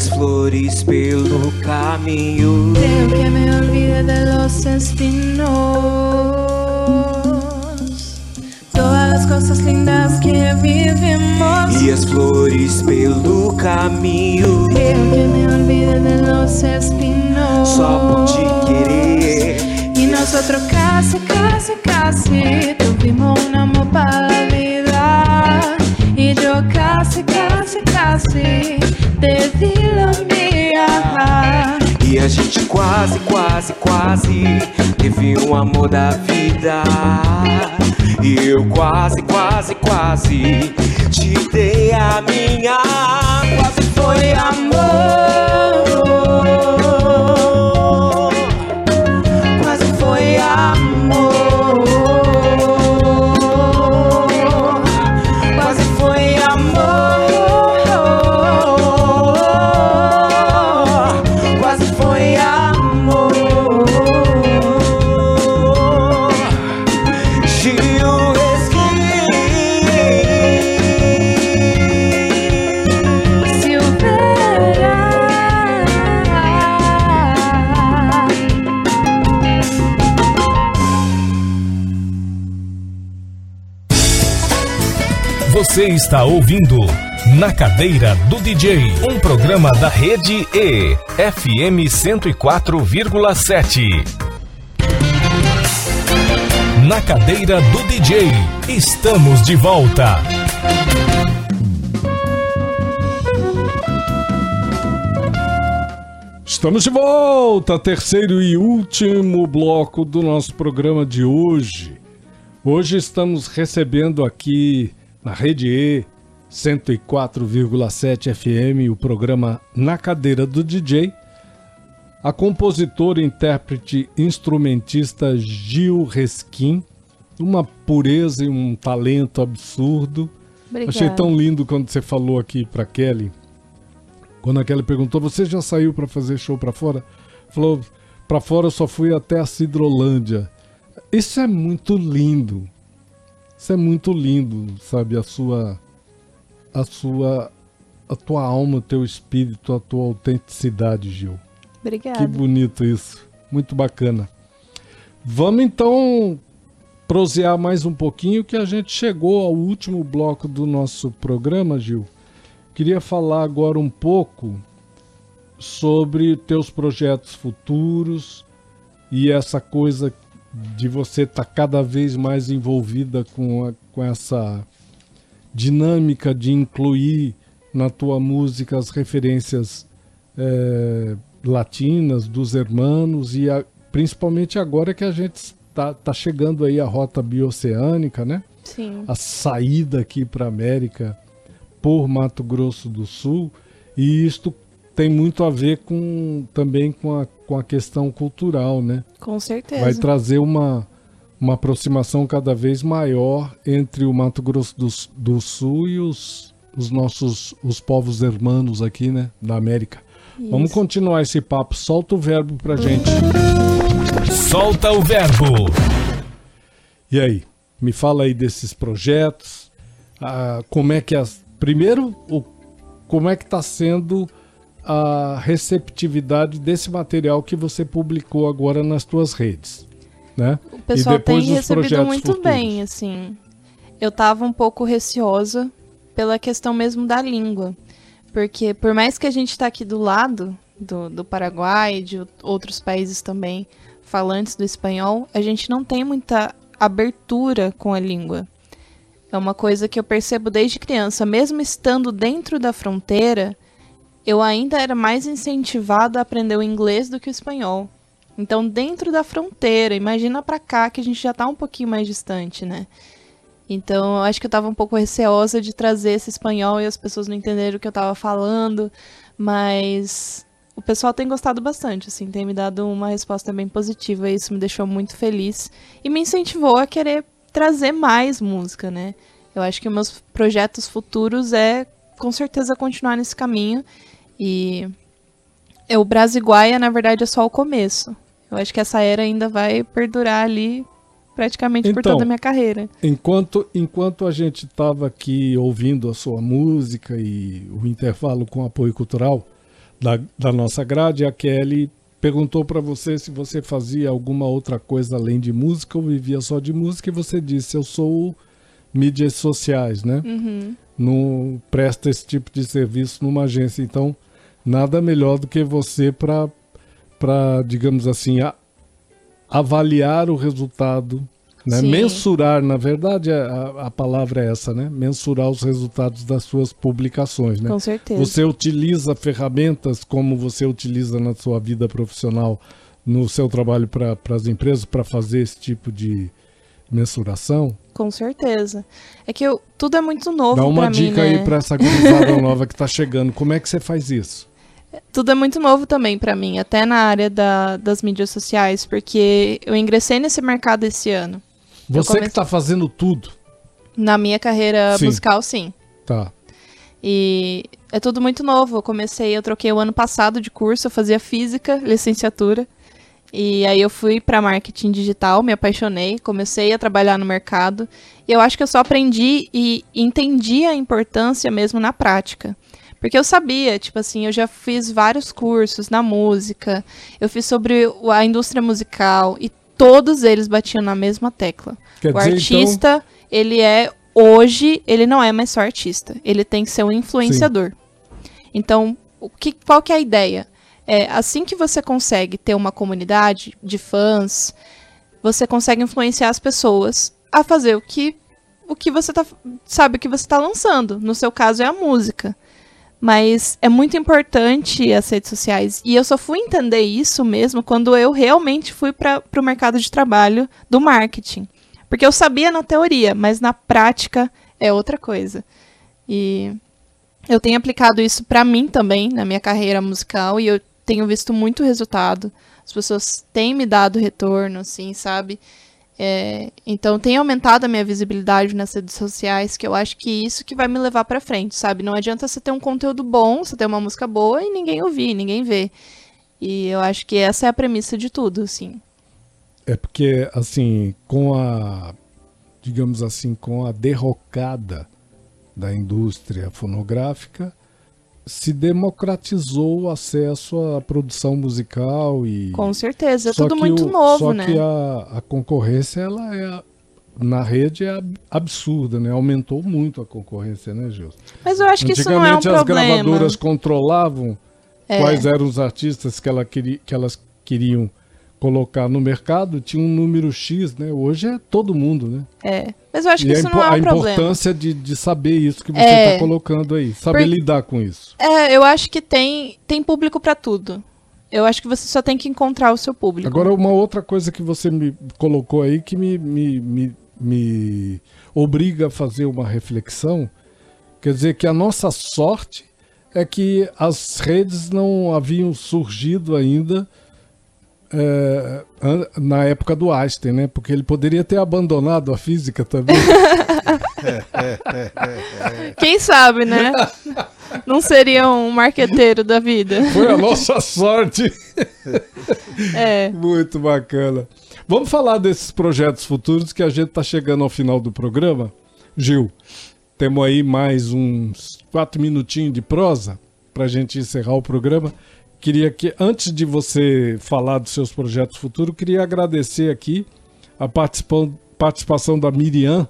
As flores pelo caminho. Creo que me olvidé de los espinos. Todas las cosas lindas que vivimos. E as flores pelo caminho. Creo que me olvidé de los espinos. Só por te querer. Y nosotros casi, casi, casi tuvimos un amor para la vida. Y yo casi, casi, casi a gente quase, quase, quase teve um amor da vida. E eu quase, quase, quase te dei a minha. Quase foi amor. Você está ouvindo Na Cadeira do DJ, um programa da rede E, FM 104,7. Na Cadeira do DJ, estamos de volta. Estamos de volta, terceiro e último bloco do nosso programa de hoje. Hoje estamos recebendo aqui na Rede E 104,7 FM o programa Na Cadeira do DJ, a compositora, intérprete, instrumentista Gil Resquim, uma pureza e um talento absurdo. Obrigada. Achei tão lindo quando você falou aqui para Kelly. Quando a Kelly perguntou, você já saiu para fazer show para fora? Falou, para fora eu só fui até a Cidrolândia. Isso é muito lindo. Isso é muito lindo, sabe? A sua a sua a tua alma, o teu espírito, a tua autenticidade, Gil. Obrigada. Que bonito isso. Muito bacana. Vamos então prosear mais um pouquinho que a gente chegou ao último bloco do nosso programa, Gil. Queria falar agora um pouco sobre teus projetos futuros e essa coisa de você estar cada vez mais envolvida com, a- com essa dinâmica de incluir na tua música as referências eh, latinas dos hermanos e a- principalmente agora que a gente está tá chegando aí a rota bioceânica, né? Sim. a saída aqui para América por Mato Grosso do Sul e isto tem muito a ver com também com a, com a questão cultural, né? Com certeza. Vai trazer uma, uma aproximação cada vez maior entre o Mato Grosso do, do Sul e os, os nossos os povos hermanos aqui, né, da América. Vamos Isso. continuar esse papo. Solta o verbo pra gente. Solta o verbo. E aí, me fala aí desses projetos. ah, como é que as. Primeiro, o, como é que está sendo a receptividade desse material que você publicou agora nas tuas redes, né? O pessoal e depois tem recebido muito futuros. bem, assim. Eu tava um pouco receosa pela questão mesmo da língua. Porque por mais que a gente tá aqui do lado do, do Paraguai e de outros países também falantes do espanhol, a gente não tem muita abertura com a língua. É uma coisa que eu percebo desde criança, mesmo estando dentro da fronteira, eu ainda era mais incentivada a aprender o inglês do que o espanhol. Então, dentro da fronteira, imagina pra cá que a gente já tá um pouquinho mais distante, né? Então, eu acho que eu tava um pouco receosa de trazer esse espanhol e as pessoas não entenderam o que eu tava falando, mas o pessoal tem gostado bastante, assim, tem me dado uma resposta bem positiva, e isso me deixou muito feliz e me incentivou a querer trazer mais música, né? Eu acho que meus projetos futuros é com certeza continuar nesse caminho e é, o Brasiguaia, na verdade, é só o começo. Eu acho que essa era ainda vai perdurar ali praticamente por Então, toda a minha carreira. Enquanto, enquanto a gente estava aqui ouvindo a sua música e o intervalo com apoio cultural da, da nossa grade, a Kelly perguntou para você se você fazia alguma outra coisa além de música ou vivia só de música e você disse eu sou mídias sociais, né? Uhum. No, presta esse tipo de serviço numa agência, então nada melhor do que você para para digamos assim a- avaliar o resultado né? Mensurar, na verdade, a, a palavra é essa, né? Mensurar os resultados das suas publicações, né? Com certeza. Você utiliza ferramentas como você utiliza na sua vida profissional, no seu trabalho para as empresas, para fazer esse tipo de mensuração? Com certeza. É que eu, tudo é muito novo Dá uma dica mim, né? aí para essa gurizada (laughs) nova que está chegando. Como é que você faz isso? Tudo é muito novo também pra mim, até na área da- das mídias sociais, porque eu ingressei nesse mercado esse ano. Você que comecei- está fazendo tudo. Na minha carreira Sim. musical, sim. Tá. E é tudo muito novo. Eu comecei, eu troquei o ano passado de curso, eu fazia física, licenciatura. E aí eu fui para marketing digital, me apaixonei, comecei a trabalhar no mercado. E eu acho que eu só aprendi e entendi a importância mesmo na prática. Porque eu sabia, tipo assim, eu já fiz vários cursos na música, eu fiz sobre a indústria musical e todos eles batiam na mesma tecla. Quer o dizer, então, artista, ele é hoje, ele não é mais só artista, ele tem que ser um influenciador. Então, o que, qual que é a ideia? É, assim que você consegue ter uma comunidade de fãs, você consegue influenciar as pessoas a fazer o que o que você tá, sabe o que você está lançando. No seu caso é a música. Mas é muito importante as redes sociais. E eu só fui entender isso mesmo quando eu realmente fui para o mercado de trabalho do marketing. Porque eu sabia na teoria, mas na prática é outra coisa. E eu tenho aplicado isso para mim também, na minha carreira musical, e eu tenho visto muito resultado. As pessoas têm me dado retorno, assim, sabe? É, então tem aumentado a minha visibilidade nas redes sociais, que eu acho que isso que vai me levar para frente, sabe? Não adianta você ter um conteúdo bom, você ter uma música boa e ninguém ouvir, ninguém vê. E eu acho que essa é a premissa de tudo, assim. É porque, assim, com a, digamos assim, com a derrocada da indústria fonográfica, se democratizou o acesso à produção musical e Com certeza, é Só tudo muito o- novo, só né? que a, a concorrência ela é na rede é ab- absurda, né? Aumentou muito a concorrência, né, Gilson? Mas eu acho que isso não é um as problema. gravadoras controlavam É. quais eram os artistas que, ela queria, que elas queriam colocar no mercado, tinha um número X, né? Hoje é todo mundo, né? É. Mas eu acho que e a, isso não é a um problema. importância de, de saber isso que você É. está colocando aí, saber lidar com isso. É, eu acho que tem, tem público pra tudo. Eu acho que você só tem que encontrar o seu público. Agora, uma outra coisa que você me colocou aí que me, me, me, me obriga a fazer uma reflexão, quer dizer que a nossa sorte é que as redes não haviam surgido ainda é, na época do Einstein, né? Porque ele poderia ter abandonado a física também. (laughs) Quem sabe, né? não seria um marqueteiro da vida. Foi a nossa sorte. É. Muito bacana. Vamos falar desses projetos futuros que a gente está chegando ao final do programa. Gil, temos aí mais uns quatro minutinhos de prosa para a gente encerrar o programa. Queria que, antes de você falar dos seus projetos futuros, queria agradecer aqui a participação, da Miriam,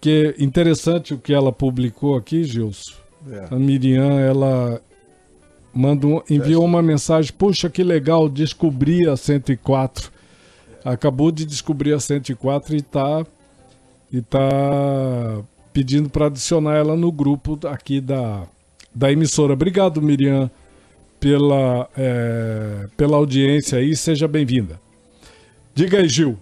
que é interessante o que ela publicou aqui, Gilson. É. A Miriam, ela manda um- enviou uma mensagem, puxa que legal, descobri a 104. Acabou de descobrir a 104 e tá e tá pedindo para adicionar ela no grupo aqui da, da emissora. Obrigado, Miriam, pela, é, pela audiência aí, seja bem-vinda. Diga aí, Gil,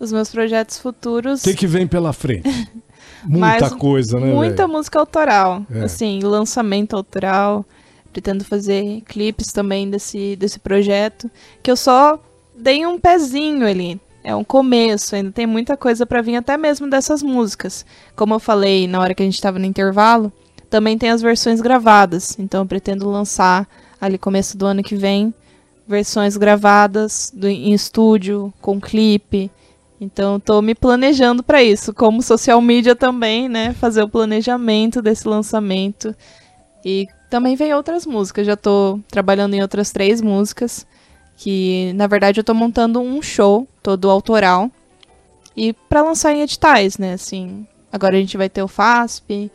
Os meus projetos futuros. o que, que vem pela frente? (laughs) Muita Mais- coisa, né? Muita velho? música autoral. É. Assim, lançamento autoral. Pretendo fazer clipes também desse, desse projeto. Que eu só dei um pezinho ali. É um começo, ainda tem muita coisa pra vir, até mesmo dessas músicas. Como eu falei na hora que a gente tava no intervalo, também tem as versões gravadas. Então eu pretendo lançar ali começo do ano que vem versões gravadas do- em estúdio, com clipe. Então, tô me planejando para isso, como social media também, né? Fazer o planejamento desse lançamento. E também vem outras músicas. Já tô trabalhando em outras três músicas. Que, na verdade, eu tô montando um show todo autoral. E para lançar em editais, né? Assim, agora a gente vai ter o FASP.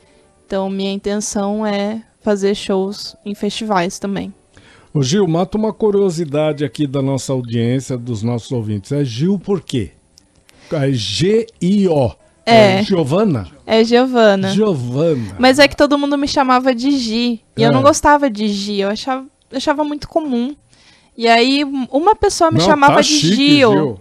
Então, minha intenção é fazer shows em festivais também. Ô Gil, mata uma curiosidade aqui da nossa audiência, dos nossos ouvintes. É Gil por quê? É G-I-O. É. Giovana? É Giovana. Giovana. Mas é que todo mundo me chamava de Gi. E É. eu não gostava de Gi. Eu achava, achava muito comum. E aí, uma pessoa me Não, chamava tá de chique, Gil. Gil.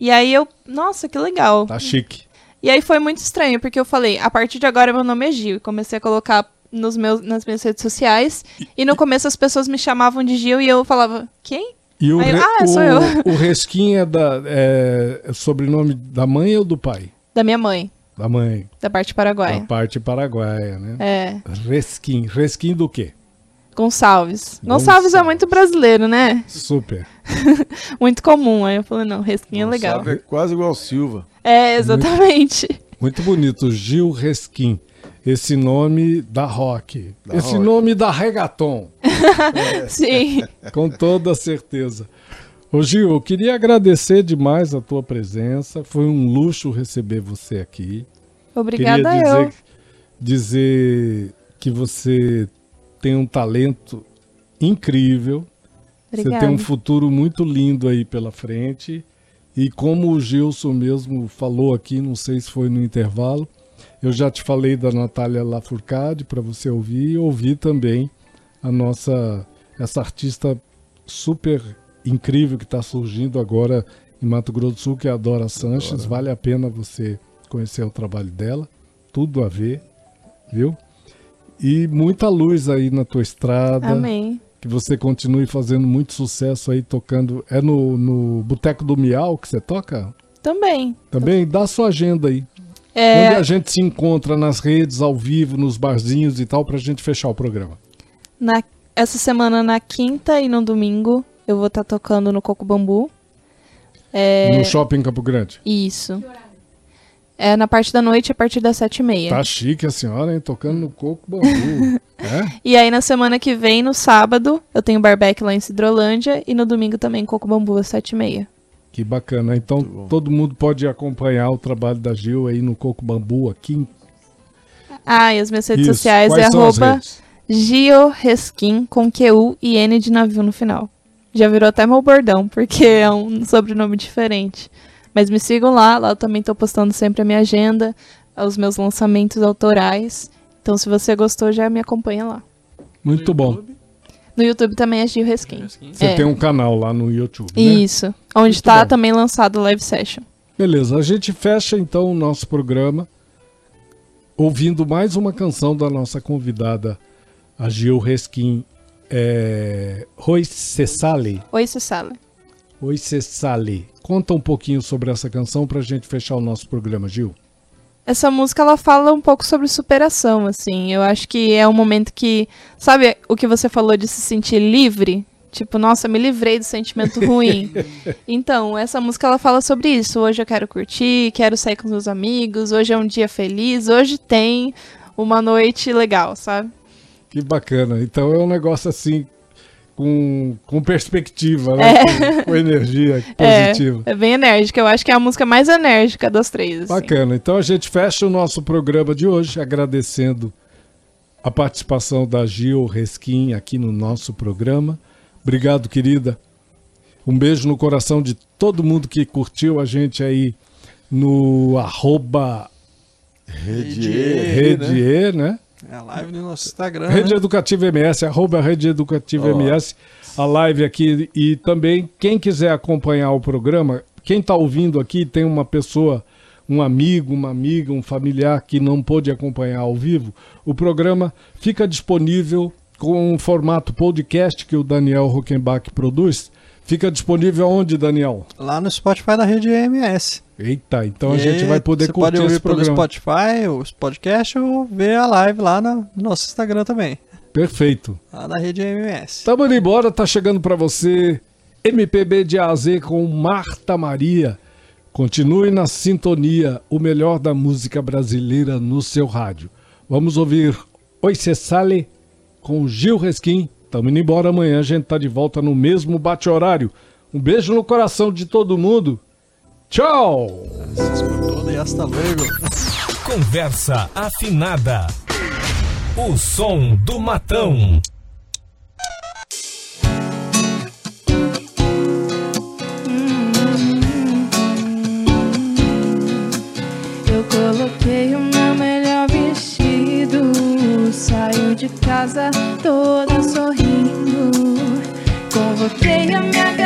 E aí eu. Nossa, que legal. Tá chique. E aí foi muito estranho, porque eu falei, a partir de agora meu nome é Gil. E comecei a colocar nos meus, nas minhas redes sociais. E no começo as pessoas me chamavam de Gil e eu falava, quem? E o, Aí eu, re- "Ah, sou o, eu." o Resquim é, da, é é sobrenome da mãe ou do pai? Da minha mãe, Da mãe. da parte Da paraguaia. parte paraguaia, né? É, Resquim. Resquim do quê? Gonçalves. Gonçalves. Gonçalves é muito brasileiro, né? Super. (laughs) Muito comum. Aí eu falei, não, Resquim é legal. É quase igual Silva. É, exatamente. Muito bonito. Gil Resquim. Esse nome da rock. Da Esse rock. nome da reggaeton. (laughs) Sim. Com toda certeza. Ô Gil, eu queria agradecer demais a tua presença. Foi um luxo receber você aqui. Obrigada queria eu. dizer, dizer que você tem um talento incrível. Você Obrigada. tem um futuro muito lindo aí pela frente. E como o Gilson mesmo falou aqui, não sei se foi no intervalo, Eu já te falei da Natália Lafourcade para você ouvir e ouvir também a nossa essa artista super incrível que está surgindo agora em Mato Grosso do Sul, que é a Dora Sanches. Vale a pena você conhecer o trabalho dela, tudo a ver, viu? E muita luz aí na tua estrada. Amém. Que você continue fazendo muito sucesso aí tocando. É no, no Boteco do Miau que você toca? Também. Também dá sua agenda aí. É, Onde a gente se encontra nas redes, ao vivo, nos barzinhos e tal, pra gente fechar o programa. na, essa semana, na quinta e no domingo, eu vou estar tocando no Coco Bambu. É, No shopping Campo Grande. Isso. É na parte da noite, a partir das sete e meia. Tá chique a senhora, hein? Tocando no coco bambu. (laughs) é? E aí, na semana que vem, no sábado, eu tenho barbeque lá em Cidrolândia. E no domingo também, Coco Bambu, às sete e meia. Que bacana. Então todo mundo pode acompanhar o trabalho da Gil aí no Coco Bambu aqui. em- Ah, e as minhas redes Isso. sociais Quais é arroba redes? Gioreskin, com QU e N de navio no final. Já virou até meu bordão, porque é um sobrenome diferente. Mas me sigam lá, lá eu também tô postando sempre a minha agenda, os meus lançamentos autorais. Então, se você gostou, já me acompanha lá. Muito bom. No YouTube também é Gil Reskin. Você É. tem um canal lá no YouTube, né? Isso. Onde tá bom. também lançado o live session. Beleza, a gente fecha então o nosso programa ouvindo mais uma canção da nossa convidada, a Gil Reskin. É... Roi Cessale. Oi, Cecília. Oi Cessale. Conta um pouquinho sobre essa canção pra gente fechar o nosso programa, Gil. Essa música ela fala um pouco sobre superação, assim. Eu acho que é um momento que, sabe, o que você falou de se sentir livre? Tipo, nossa, me livrei do sentimento ruim. (laughs) então, essa música ela fala sobre isso. Hoje eu quero curtir, quero sair com os meus amigos, hoje é um dia feliz, hoje tem uma noite legal, sabe? Que bacana. Então é um negócio assim com, com perspectiva, né? Com, com energia (laughs) positiva. É, é bem enérgica. Eu acho que é a música mais enérgica das três. assim. Bacana. Então a gente fecha o nosso programa de hoje agradecendo a participação da Gil Reskin aqui no nosso programa. Obrigado, querida. Um beijo no coração de todo mundo que curtiu a gente aí no arroba Rede E, Rede né? E, né? É a live no nosso Instagram. Rede né? Educativa MS, arroba Rede Educativa Ó. MS, a live aqui. E também, quem quiser acompanhar o programa, quem está ouvindo aqui tem uma pessoa, um amigo, uma amiga, um familiar que não pôde acompanhar ao vivo, o programa fica disponível com um formato podcast que o Daniel Rockenbach produz. Fica disponível onde, Daniel? Lá no Spotify da rede EMS. Eita, então a E gente vai poder curtir pode ouvir esse pelo programa. Spotify, os podcasts ou ver a live lá no nosso Instagram também. Perfeito. Lá na rede EMS. Tamo indo embora, tá chegando pra você MPB de A a Z com Marta Maria. Continue na sintonia, o melhor da música brasileira no seu rádio. Vamos ouvir Oi Cessale com Gil Resquim. Tamo indo embora amanhã, a gente tá de volta no mesmo bate-horário. Um beijo no coração de todo mundo. Tchau! Conversa afinada. O som do matão. Eu coloquei o meu melhor vestido. Saí de casa toda sozinha. Porque a minha